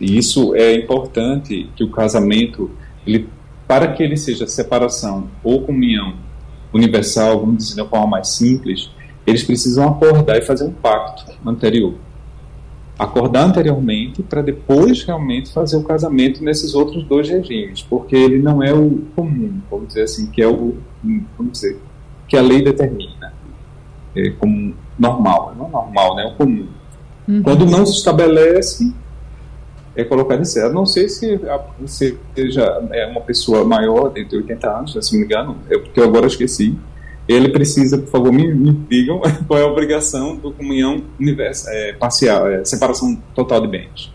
E isso é importante que o casamento ele para que ele seja separação ou comunhão universal, vamos dizer de uma forma mais simples, eles precisam acordar e fazer um pacto anterior. Acordar anteriormente para depois realmente fazer o casamento nesses outros dois regimes, porque ele não é o comum, vamos dizer assim, que é o, vamos dizer, que a lei determina é, como normal, não normal, né, o comum. Uhum. Quando não se estabelece, é colocado em não sei se você seja é uma pessoa maior, de 80 anos, se não me engano, é porque eu agora esqueci. Ele precisa, por favor, me, me digam qual é a obrigação do comunhão universo, é, parcial, é, separação total de bens.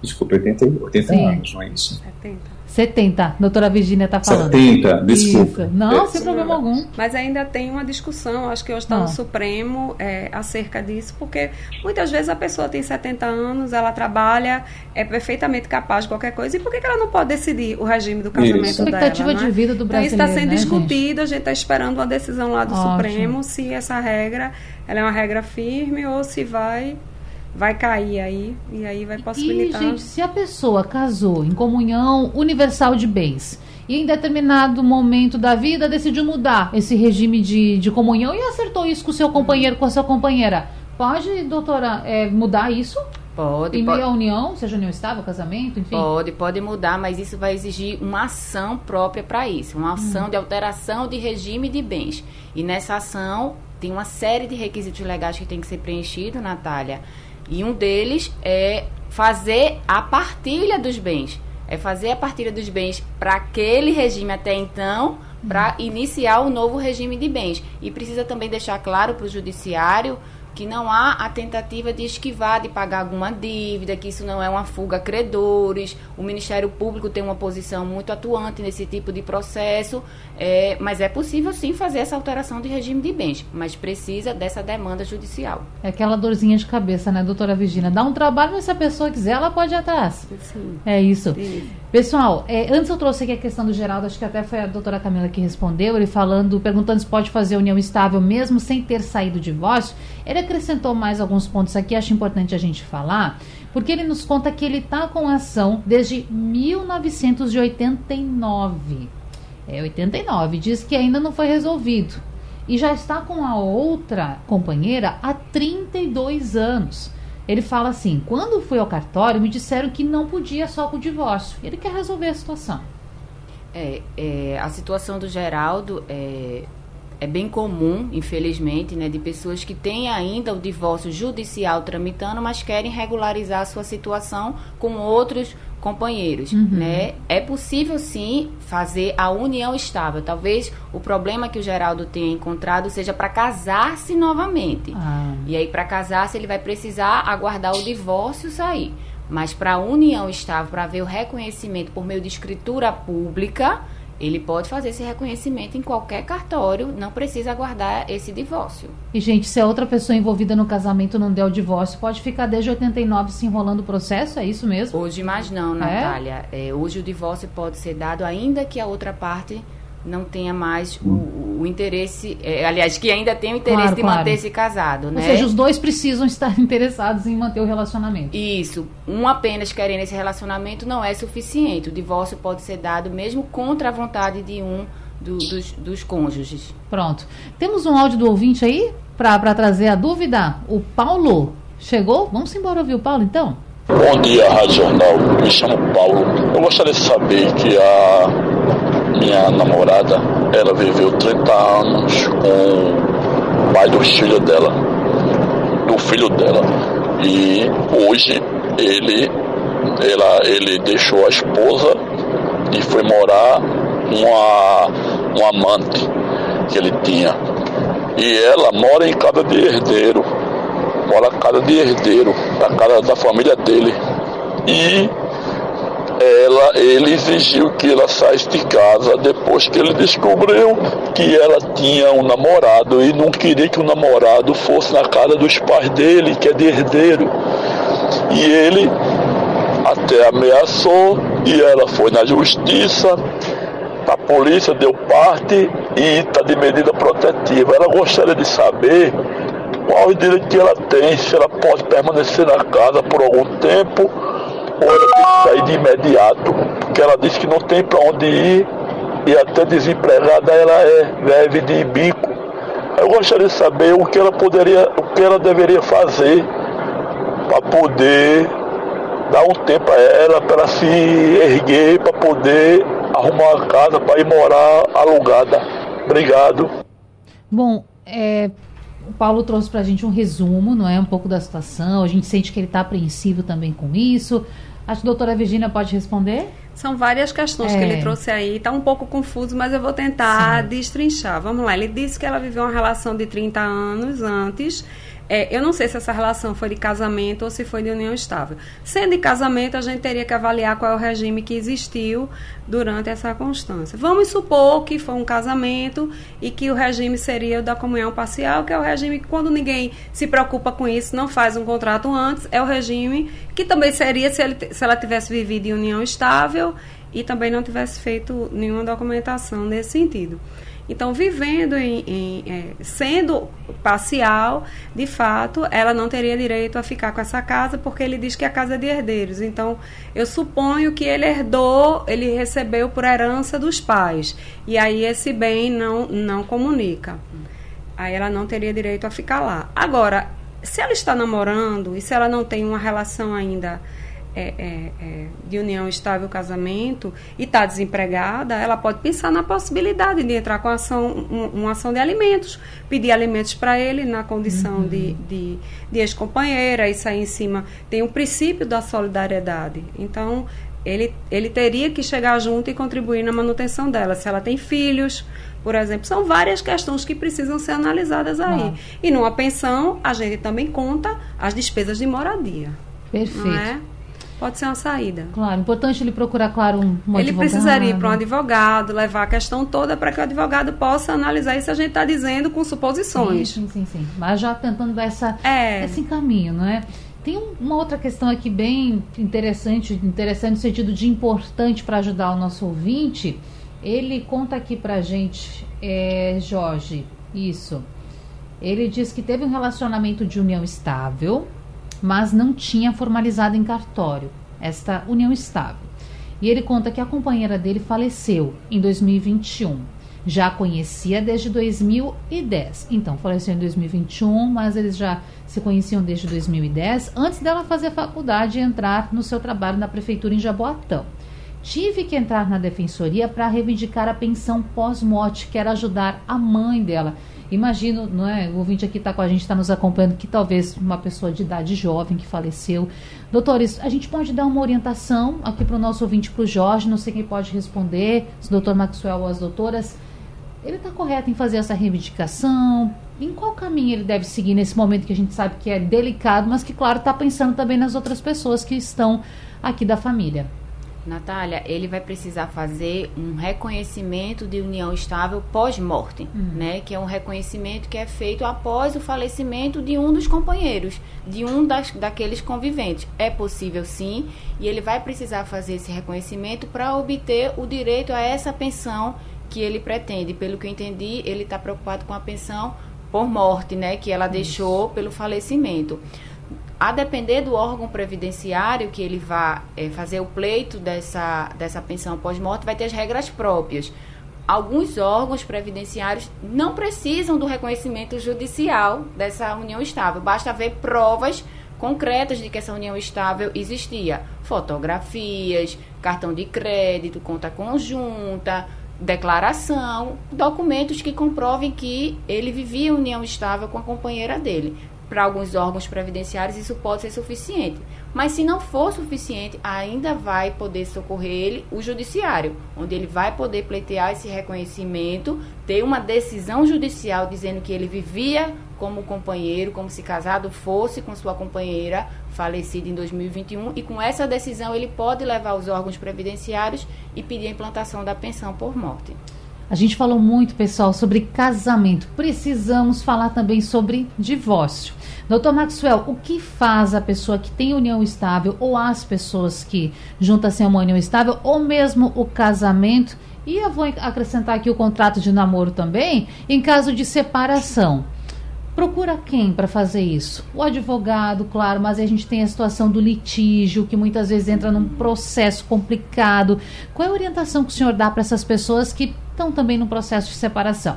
Desculpa, 80, 80 anos, não é isso? 70. 70, doutora Virginia está falando. 70, desculpa. Isso. Não, é, sem problema algum. Mas ainda tem uma discussão, acho que hoje está no. Supremo, é, acerca disso, porque muitas vezes a pessoa tem 70 anos, ela trabalha, é perfeitamente capaz de qualquer coisa, e por que, que ela não pode decidir o regime do casamento isso. dela? Expectativa de né? vida do brasileiro. Então, isso está sendo né, discutido, gente? a gente está esperando uma decisão lá do Ótimo. Supremo se essa regra ela é uma regra firme ou se vai vai cair aí e aí vai possibilitar. E, gente, se a pessoa casou em comunhão universal de bens e em determinado momento da vida decidiu mudar esse regime de, de comunhão e acertou isso com o seu companheiro, com a sua companheira, pode, doutora, é, mudar isso? Pode. Em pode. meio à união, seja união estável, casamento, enfim? Pode, pode mudar, mas isso vai exigir uma ação própria para isso. Uma ação hum. de alteração de regime de bens. E nessa ação tem uma série de requisitos legais que tem que ser preenchido, Natália. E um deles é fazer a partilha dos bens. É fazer a partilha dos bens para aquele regime até então, para iniciar o novo regime de bens. E precisa também deixar claro para o judiciário que não há a tentativa de esquivar de pagar alguma dívida, que isso não é uma fuga a credores. O Ministério Público tem uma posição muito atuante nesse tipo de processo, é, mas é possível sim fazer essa alteração de regime de bens, mas precisa dessa demanda judicial. É aquela dorzinha de cabeça, né, doutora Virginia? Dá um trabalho, mas se a pessoa quiser, ela pode ir atrás. Sim. É isso. Sim. Pessoal, é, antes eu trouxe aqui a questão do Geraldo, acho que até foi a doutora Camila que respondeu, ele falando, perguntando se pode fazer união estável mesmo sem ter saído do divórcio. Ele acrescentou mais alguns pontos aqui, acho importante a gente falar, porque ele nos conta que ele está com ação desde 1989. É 89, diz que ainda não foi resolvido. E já está com a outra companheira há 32 anos. Ele fala assim: quando fui ao cartório, me disseram que não podia só com o divórcio. Ele quer resolver a situação. É, é a situação do Geraldo é, é bem comum, infelizmente, né, de pessoas que têm ainda o divórcio judicial tramitando, mas querem regularizar a sua situação com outros companheiros, uhum. né? É possível sim fazer a união estável. Talvez o problema que o Geraldo tenha encontrado seja para casar-se novamente. Ah. E aí para casar-se ele vai precisar aguardar o divórcio sair. Mas para a união estável, para ver o reconhecimento por meio de escritura pública, ele pode fazer esse reconhecimento em qualquer cartório, não precisa aguardar esse divórcio. E, gente, se a outra pessoa envolvida no casamento não der o divórcio, pode ficar desde 89 se enrolando o processo? É isso mesmo? Hoje mais não, é? Natália. É? É, hoje o divórcio pode ser dado ainda que a outra parte não tenha mais o, o interesse, é, aliás, que ainda tem o interesse claro, de claro. manter-se casado, né? Ou seja, os dois precisam estar interessados em manter o relacionamento. Isso. Um apenas querendo esse relacionamento não é suficiente. O divórcio pode ser dado mesmo contra a vontade de um do, dos, dos cônjuges. Pronto. Temos um áudio do ouvinte aí para trazer a dúvida? O Paulo chegou? Vamos embora ouvir o Paulo, então? Bom dia, Rádio Jornal. Me chamo Paulo. Eu gostaria de saber que a minha namorada, ela viveu 30 anos com o pai do filho dela, do filho dela. E hoje ele, ela, ele deixou a esposa e foi morar uma, um amante que ele tinha. E ela mora em casa de herdeiro. Mora em casa de herdeiro, da casa da família dele. E ela, ele exigiu que ela saísse de casa depois que ele descobriu que ela tinha um namorado e não queria que o namorado fosse na casa dos pais dele, que é de herdeiro. E ele até ameaçou e ela foi na justiça, a polícia deu parte e está de medida protetiva. Ela gostaria de saber qual o direito que ela tem, se ela pode permanecer na casa por algum tempo ou ela tem que sair de imediato, porque ela disse que não tem para onde ir e até desempregada ela é, vive de bico. Eu gostaria de saber o que ela poderia, o que ela deveria fazer para poder dar um tempo a ela para se erguer, para poder arrumar uma casa para ir morar alugada. Obrigado. Bom, é, o Paulo trouxe para a gente um resumo, não é? Um pouco da situação. A gente sente que ele está apreensivo também com isso. Acho que a doutora Virginia pode responder. São várias questões é. que ele trouxe aí. Está um pouco confuso, mas eu vou tentar Sim. destrinchar. Vamos lá. Ele disse que ela viveu uma relação de 30 anos antes é, eu não sei se essa relação foi de casamento ou se foi de união estável. Sendo de casamento, a gente teria que avaliar qual é o regime que existiu durante essa constância. Vamos supor que foi um casamento e que o regime seria o da comunhão parcial, que é o regime que quando ninguém se preocupa com isso, não faz um contrato antes, é o regime que também seria se, ele, se ela tivesse vivido em união estável e também não tivesse feito nenhuma documentação nesse sentido. Então, vivendo em, em é, sendo parcial, de fato, ela não teria direito a ficar com essa casa, porque ele diz que é a casa de herdeiros. Então, eu suponho que ele herdou, ele recebeu por herança dos pais. E aí esse bem não, não comunica. Aí ela não teria direito a ficar lá. Agora, se ela está namorando e se ela não tem uma relação ainda é, é, é, de união estável, casamento, e está desempregada, ela pode pensar na possibilidade de entrar com ação, um, uma ação de alimentos, pedir alimentos para ele na condição uhum. de, de, de ex-companheira, isso aí em cima tem o princípio da solidariedade. Então, ele, ele teria que chegar junto e contribuir na manutenção dela. Se ela tem filhos, por exemplo, são várias questões que precisam ser analisadas aí. E numa pensão, a gente também conta as despesas de moradia. Perfeito. É? Pode ser uma saída. Claro, importante ele procurar, claro, um, um ele advogado. precisaria ir para um advogado, levar a questão toda para que o advogado possa analisar isso a gente está dizendo com suposições. Sim, sim, sim, Mas já tentando dar essa, é. esse caminho, não é? Tem uma outra questão aqui bem interessante, interessante no sentido de importante para ajudar o nosso ouvinte. Ele conta aqui para a gente, é, Jorge, isso. Ele diz que teve um relacionamento de união estável, mas não tinha formalizado em cartório esta união estável. E ele conta que a companheira dele faleceu em 2021. Já conhecia desde 2010. Então, faleceu em 2021, mas eles já se conheciam desde 2010, antes dela fazer faculdade e entrar no seu trabalho na prefeitura em Jaboatão. Tive que entrar na defensoria para reivindicar a pensão pós-morte, que era ajudar a mãe dela. Imagino, não é? O ouvinte aqui está com a gente, está nos acompanhando, que talvez uma pessoa de idade jovem que faleceu. Doutores, a gente pode dar uma orientação aqui para o nosso ouvinte, para o Jorge, não sei quem pode responder, se o doutor Maxwell ou as doutoras. Ele está correto em fazer essa reivindicação? Em qual caminho ele deve seguir nesse momento que a gente sabe que é delicado, mas que, claro, está pensando também nas outras pessoas que estão aqui da família? Natália, ele vai precisar fazer um reconhecimento de união estável pós-morte, uhum. né? Que é um reconhecimento que é feito após o falecimento de um dos companheiros, de um das, daqueles conviventes. É possível sim, e ele vai precisar fazer esse reconhecimento para obter o direito a essa pensão que ele pretende. Pelo que eu entendi, ele está preocupado com a pensão por morte, né? Que ela Isso. deixou pelo falecimento. A depender do órgão previdenciário que ele vá é, fazer o pleito dessa, dessa pensão pós-morte, vai ter as regras próprias. Alguns órgãos previdenciários não precisam do reconhecimento judicial dessa união estável. Basta ver provas concretas de que essa união estável existia. Fotografias, cartão de crédito, conta conjunta, declaração, documentos que comprovem que ele vivia união estável com a companheira dele para alguns órgãos previdenciários isso pode ser suficiente. Mas se não for suficiente, ainda vai poder socorrer ele o judiciário, onde ele vai poder pleitear esse reconhecimento, ter uma decisão judicial dizendo que ele vivia como companheiro, como se casado fosse com sua companheira falecida em 2021, e com essa decisão ele pode levar os órgãos previdenciários e pedir a implantação da pensão por morte. A gente falou muito, pessoal, sobre casamento. Precisamos falar também sobre divórcio. Doutor Maxwell, o que faz a pessoa que tem união estável, ou as pessoas que juntam-se a uma união estável, ou mesmo o casamento, e eu vou acrescentar aqui o contrato de namoro também, em caso de separação? Procura quem para fazer isso? O advogado, claro, mas a gente tem a situação do litígio, que muitas vezes entra num processo complicado. Qual é a orientação que o senhor dá para essas pessoas que estão também no processo de separação?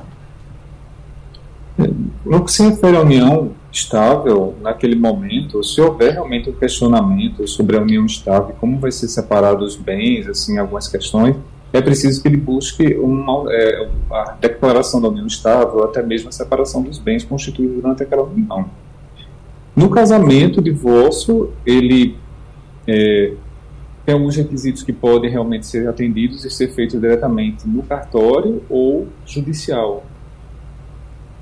No que se refere à união estável, naquele momento, se houver realmente um questionamento sobre a união estável, como vai ser separado os bens, assim, algumas questões, é preciso que ele busque uma, é, a declaração da união estável, até mesmo a separação dos bens constituídos durante aquela união. No casamento, o divórcio, ele é, tem alguns requisitos que podem realmente ser atendidos e ser feitos diretamente no cartório ou judicial.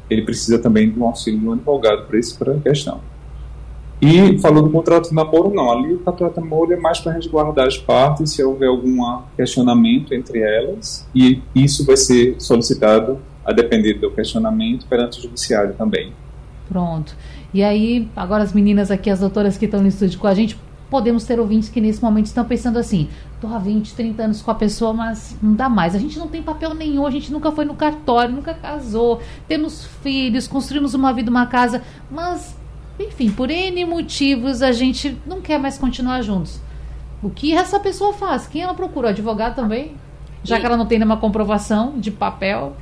Ele precisa também de um auxílio de um advogado para essa questão. E falando do contrato de namoro, não. Ali o contrato de namoro é mais para resguardar as partes se houver algum questionamento entre elas, e isso vai ser solicitado, a depender do questionamento, perante o judiciário também. Pronto. E aí, agora as meninas aqui, as doutoras que estão no estúdio com a gente, podemos ter ouvintes que nesse momento estão pensando assim: tô há 20, 30 anos com a pessoa, mas não dá mais. A gente não tem papel nenhum, a gente nunca foi no cartório, nunca casou, temos filhos, construímos uma vida, uma casa, mas enfim, por N motivos a gente não quer mais continuar juntos. O que essa pessoa faz? Quem ela procura? O advogado também? Já e... que ela não tem nenhuma comprovação de papel?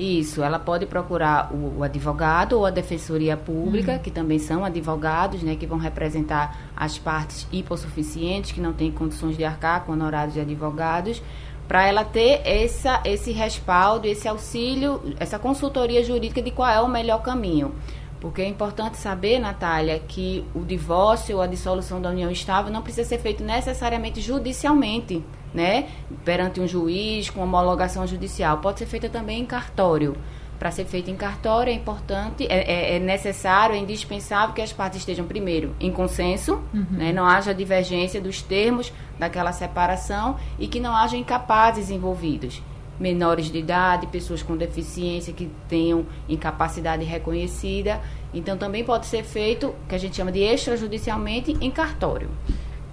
Isso, ela pode procurar o, o advogado ou a defensoria pública, uhum. que também são advogados, né, que vão representar as partes hipossuficientes, que não têm condições de arcar com honorários de advogados, para ela ter essa, esse respaldo, esse auxílio, essa consultoria jurídica de qual é o melhor caminho. Porque é importante saber, Natália, que o divórcio ou a dissolução da união estável não precisa ser feito necessariamente judicialmente, né? Perante um juiz, com homologação judicial. Pode ser feita também em cartório. Para ser feita em cartório é importante, é, é, é, necessário, é indispensável que as partes estejam primeiro em consenso, uhum. né? não haja divergência dos termos daquela separação e que não haja incapazes envolvidos menores de idade, pessoas com deficiência que tenham incapacidade reconhecida. Então também pode ser feito, que a gente chama de extrajudicialmente, em cartório.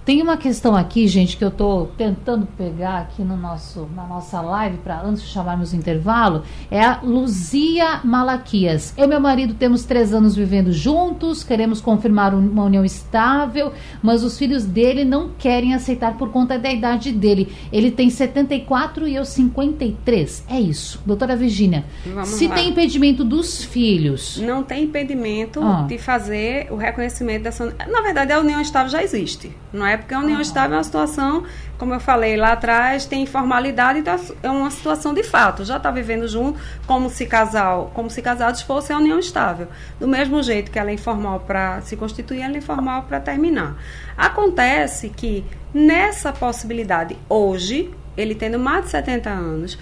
Tem uma questão aqui, gente, que eu estou tentando pegar aqui no nosso, na nossa live, para antes de chamarmos o intervalo, é a Luzia Malaquias. Eu e meu marido temos três anos vivendo juntos, queremos confirmar uma união estável, mas os filhos dele não querem aceitar por conta da idade dele. Ele tem 74 e eu 53. É isso. Doutora Virginia, Vamos se lá. tem impedimento dos filhos... Não tem impedimento ah. de fazer o reconhecimento dessa... Na verdade, a união estável já existe, não é porque a união estável é uma situação, como eu falei lá atrás, tem informalidade, então é uma situação de fato. Já está vivendo junto, como se casal, como se casados fosse a união estável. Do mesmo jeito que ela é informal para se constituir, ela é informal para terminar. Acontece que nessa possibilidade, hoje, ele tendo mais de 70 anos,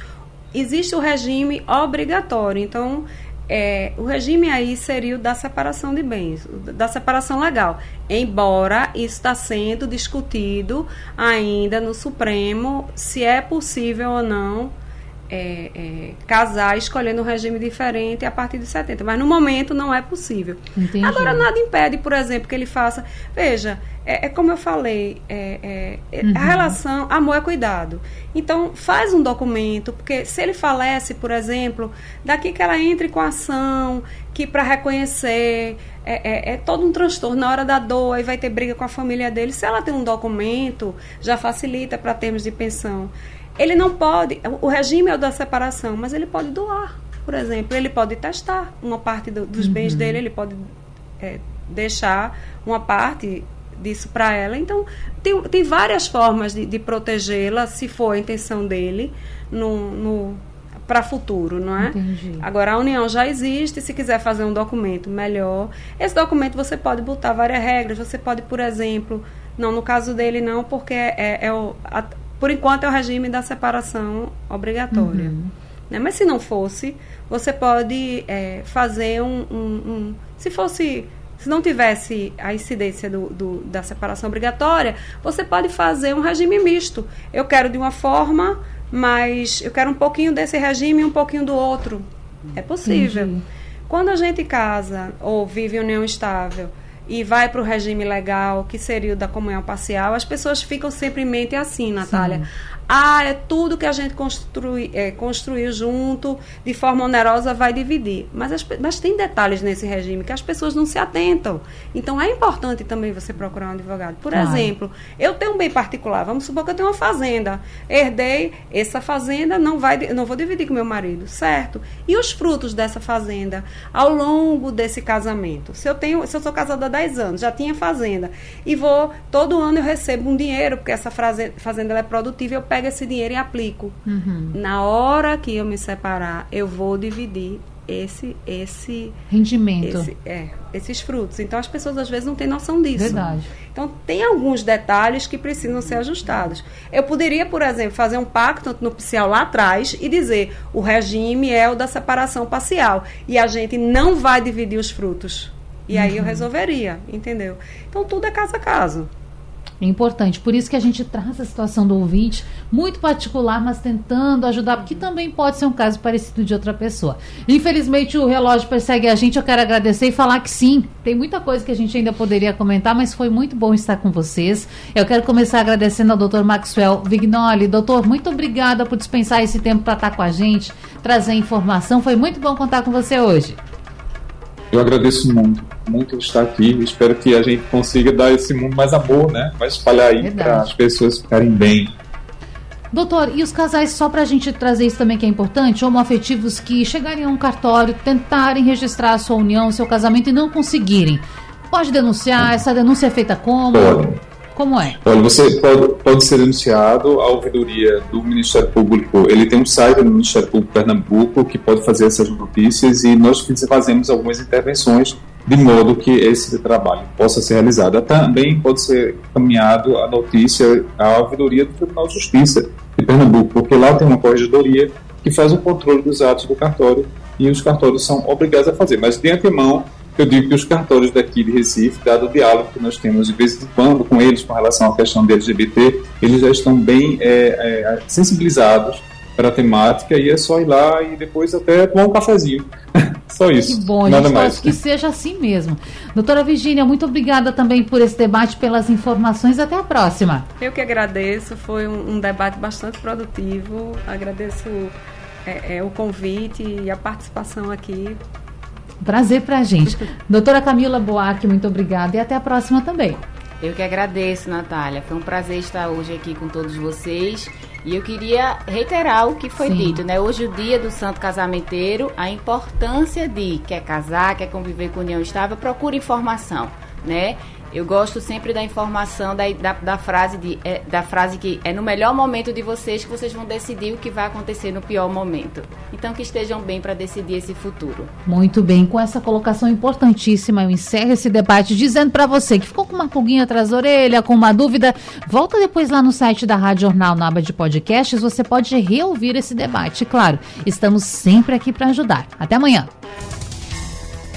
existe o regime obrigatório. Então, é, o regime aí seria o da separação de bens, da separação legal. Embora isso está sendo discutido ainda no Supremo se é possível ou não é, é, casar escolhendo um regime diferente a partir de 70. Mas no momento não é possível. Entendi. Agora, nada impede, por exemplo, que ele faça. Veja, é, é como eu falei, é, é, é, uhum. a relação, amor é cuidado. Então, faz um documento, porque se ele falece, por exemplo, daqui que ela entre com a ação, que para reconhecer. É, é, é, todo um transtorno. Na hora da dor, aí vai ter briga com a família dele. Se ela tem um documento, já facilita para termos de pensão. Ele não pode, o regime é o da separação, mas ele pode doar, por exemplo. Ele pode testar uma parte do, dos uhum. bens dele, ele pode é, deixar uma parte disso para ela. Então, tem, tem várias formas de, de protegê-la, se for a intenção dele, no, no para futuro, não é? Entendi. Agora, a união já existe, se quiser fazer um documento melhor, esse documento você pode botar várias regras, você pode, por exemplo, não no caso dele não, porque é, é o, a, por enquanto é o regime da separação obrigatória. Uhum. Né? Mas se não fosse, você pode é, fazer um, um, um, Se fosse. Se não tivesse a incidência do, do, da separação obrigatória, você pode fazer um regime misto. Eu quero de uma forma, mas eu quero um pouquinho desse regime e um pouquinho do outro. É possível. Entendi. Quando a gente casa ou vive em união estável e vai para o regime legal, que seria o da comunhão parcial, as pessoas ficam sempre em mente assim, Natália. Sim. Ah, é tudo que a gente construi, é, construiu junto, de forma onerosa, vai dividir. Mas, as, mas tem detalhes nesse regime que as pessoas não se atentam. Então é importante também você procurar um advogado. Por claro. exemplo, eu tenho um bem particular, vamos supor que eu tenho uma fazenda. Herdei essa fazenda, não, vai, não vou dividir com meu marido, certo? E os frutos dessa fazenda ao longo desse casamento? Se eu tenho, se eu sou casada há 10 anos, já tinha fazenda, e vou, todo ano eu recebo um dinheiro, porque essa fazenda é produtiva, eu pego esse dinheiro e aplico. Uhum. Na hora que eu me separar, eu vou dividir esse esse rendimento, esse, é, esses frutos. Então as pessoas às vezes não têm noção disso. Verdade. Então tem alguns detalhes que precisam ser ajustados. Eu poderia, por exemplo, fazer um pacto nupcial lá atrás e dizer o regime é o da separação parcial e a gente não vai dividir os frutos. E aí eu uhum. resolveria, entendeu? Então tudo é caso a caso. É importante. Por isso que a gente traz a situação do ouvinte, muito particular, mas tentando ajudar, porque também pode ser um caso parecido de outra pessoa. Infelizmente, o relógio persegue a gente. Eu quero agradecer e falar que sim, tem muita coisa que a gente ainda poderia comentar, mas foi muito bom estar com vocês. Eu quero começar agradecendo ao Dr. Maxwell Vignoli. Doutor, muito obrigada por dispensar esse tempo para estar com a gente, trazer informação. Foi muito bom contar com você hoje. Eu agradeço muito, muito estar aqui. Espero que a gente consiga dar esse mundo mais amor, né? Vai espalhar aí para as pessoas ficarem bem. Doutor, e os casais, só para a gente trazer isso também que é importante, homoafetivos que chegarem a um cartório, tentarem registrar a sua união, seu casamento e não conseguirem. Pode denunciar? Essa denúncia é feita como? Pode. Como é? Olha, você pode, pode ser denunciado à ouvidoria do Ministério Público. Ele tem um site no Ministério Público Pernambuco que pode fazer essas notícias e nós fazemos algumas intervenções de modo que esse trabalho possa ser realizado. Também pode ser caminhado a notícia à ouvidoria do Tribunal de Justiça de Pernambuco, porque lá tem uma corregedoria que faz o controle dos atos do cartório e os cartórios são obrigados a fazer. Mas de antemão, eu digo que os cartórios daqui de Recife, dado o diálogo que nós temos de vez em quando com eles com relação à questão de LGBT, eles já estão bem é, é, sensibilizados para a temática e é só ir lá e depois até tomar um cafezinho. só isso. Que bom, Nada mais. que seja assim mesmo. Doutora Virginia, muito obrigada também por esse debate, pelas informações. Até a próxima. Eu que agradeço, foi um, um debate bastante produtivo. Agradeço é, é, o convite e a participação aqui. Prazer pra gente. Doutora Camila Boarque, muito obrigada e até a próxima também. Eu que agradeço, Natália. Foi um prazer estar hoje aqui com todos vocês. E eu queria reiterar o que foi Sim. dito, né? Hoje, o dia do santo casamenteiro, a importância de quer casar, quer conviver com união estável, procure informação, né? Eu gosto sempre da informação da, da, da frase de, é, da frase que é no melhor momento de vocês que vocês vão decidir o que vai acontecer no pior momento. Então que estejam bem para decidir esse futuro. Muito bem, com essa colocação importantíssima, eu encerro esse debate dizendo para você que ficou com uma pulguinha atrás da orelha, com uma dúvida, volta depois lá no site da Rádio Jornal, na aba de podcasts, você pode reouvir esse debate. Claro, estamos sempre aqui para ajudar. Até amanhã.